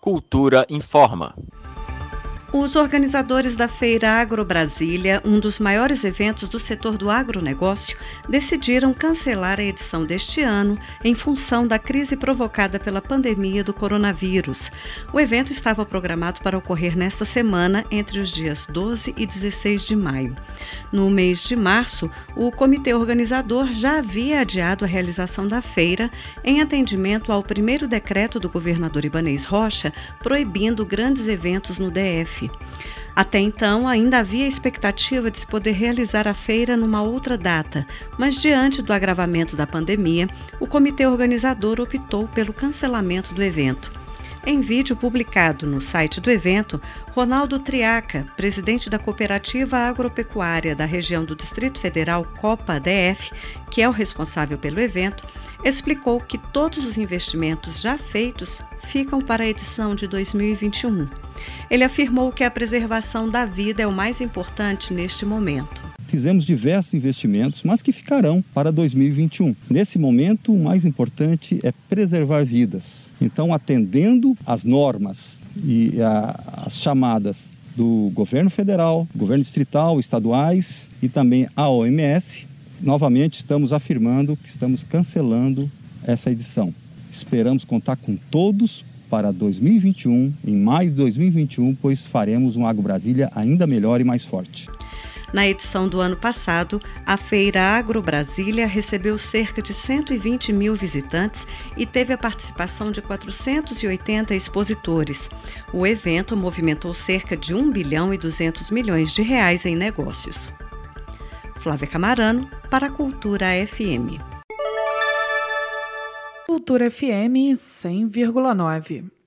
Cultura informa. Os organizadores da Feira Agro Brasília, um dos maiores eventos do setor do agronegócio, decidiram cancelar a edição deste ano em função da crise provocada pela pandemia do coronavírus. O evento estava programado para ocorrer nesta semana, entre os dias 12 e 16 de maio. No mês de março, o comitê organizador já havia adiado a realização da feira em atendimento ao primeiro decreto do governador Ibanês Rocha proibindo grandes eventos no DF. Até então, ainda havia expectativa de se poder realizar a feira numa outra data, mas diante do agravamento da pandemia, o comitê organizador optou pelo cancelamento do evento. Em vídeo publicado no site do evento, Ronaldo Triaca, presidente da Cooperativa Agropecuária da região do Distrito Federal Copa DF, que é o responsável pelo evento, explicou que todos os investimentos já feitos ficam para a edição de 2021. Ele afirmou que a preservação da vida é o mais importante neste momento. Fizemos diversos investimentos, mas que ficarão para 2021. Nesse momento, o mais importante é preservar vidas. Então, atendendo às normas e às chamadas do governo federal, governo distrital, estaduais e também a OMS, novamente estamos afirmando que estamos cancelando essa edição. Esperamos contar com todos para 2021, em maio de 2021, pois faremos um Agro Brasília ainda melhor e mais forte. Na edição do ano passado, a Feira Agro Brasília recebeu cerca de 120 mil visitantes e teve a participação de 480 expositores. O evento movimentou cerca de 1 bilhão e 200 milhões de reais em negócios. Flávia Camarano, para a Cultura FM. Cultura FM 100,9.